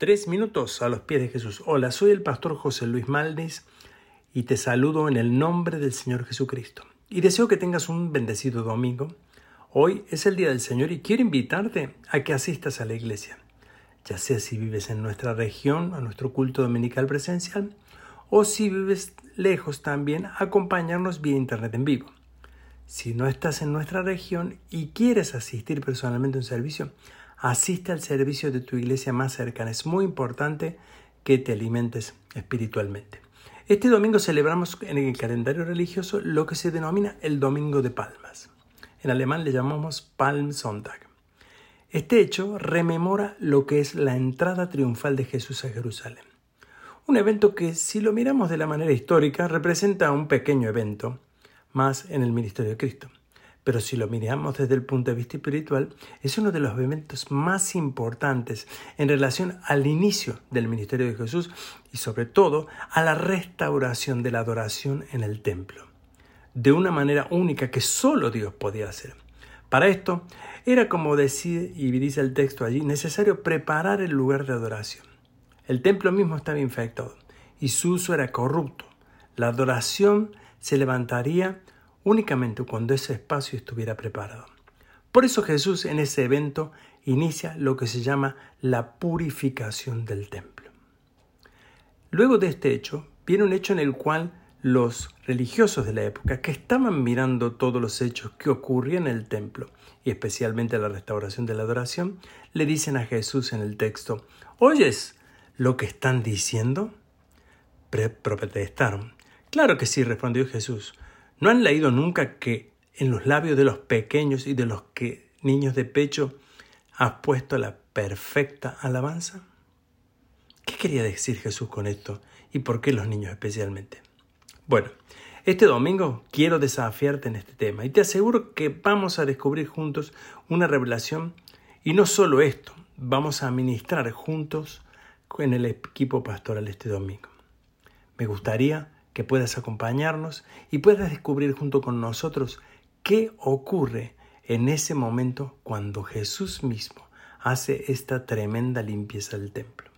Tres minutos a los pies de Jesús. Hola, soy el pastor José Luis Maldis y te saludo en el nombre del Señor Jesucristo. Y deseo que tengas un bendecido domingo. Hoy es el Día del Señor y quiero invitarte a que asistas a la iglesia, ya sea si vives en nuestra región, a nuestro culto dominical presencial, o si vives lejos también, acompañarnos vía internet en vivo. Si no estás en nuestra región y quieres asistir personalmente a un servicio, asiste al servicio de tu iglesia más cercana. Es muy importante que te alimentes espiritualmente. Este domingo celebramos en el calendario religioso lo que se denomina el Domingo de Palmas. En alemán le llamamos Palmsonntag. Este hecho rememora lo que es la entrada triunfal de Jesús a Jerusalén. Un evento que, si lo miramos de la manera histórica, representa un pequeño evento más en el ministerio de Cristo pero si lo miramos desde el punto de vista espiritual, es uno de los eventos más importantes en relación al inicio del ministerio de Jesús y sobre todo a la restauración de la adoración en el templo, de una manera única que solo Dios podía hacer. Para esto era como decir, y dice el texto allí, necesario preparar el lugar de adoración. El templo mismo estaba infectado y su uso era corrupto. La adoración se levantaría únicamente cuando ese espacio estuviera preparado. Por eso Jesús en ese evento inicia lo que se llama la purificación del templo. Luego de este hecho, viene un hecho en el cual los religiosos de la época que estaban mirando todos los hechos que ocurrían en el templo, y especialmente la restauración de la adoración, le dicen a Jesús en el texto, ¿oyes lo que están diciendo? protestaron. Claro que sí, respondió Jesús. ¿No han leído nunca que en los labios de los pequeños y de los que niños de pecho has puesto la perfecta alabanza? ¿Qué quería decir Jesús con esto y por qué los niños especialmente? Bueno, este domingo quiero desafiarte en este tema y te aseguro que vamos a descubrir juntos una revelación y no solo esto, vamos a ministrar juntos en el equipo pastoral este domingo. Me gustaría que puedas acompañarnos y puedas descubrir junto con nosotros qué ocurre en ese momento cuando Jesús mismo hace esta tremenda limpieza del templo.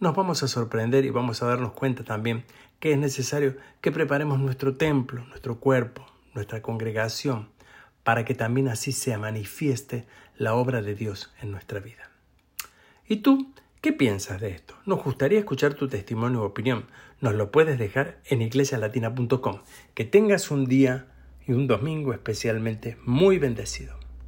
Nos vamos a sorprender y vamos a darnos cuenta también que es necesario que preparemos nuestro templo, nuestro cuerpo, nuestra congregación, para que también así se manifieste la obra de Dios en nuestra vida. ¿Y tú ¿Qué piensas de esto? Nos gustaría escuchar tu testimonio o opinión. Nos lo puedes dejar en iglesialatina.com. Que tengas un día y un domingo especialmente muy bendecido.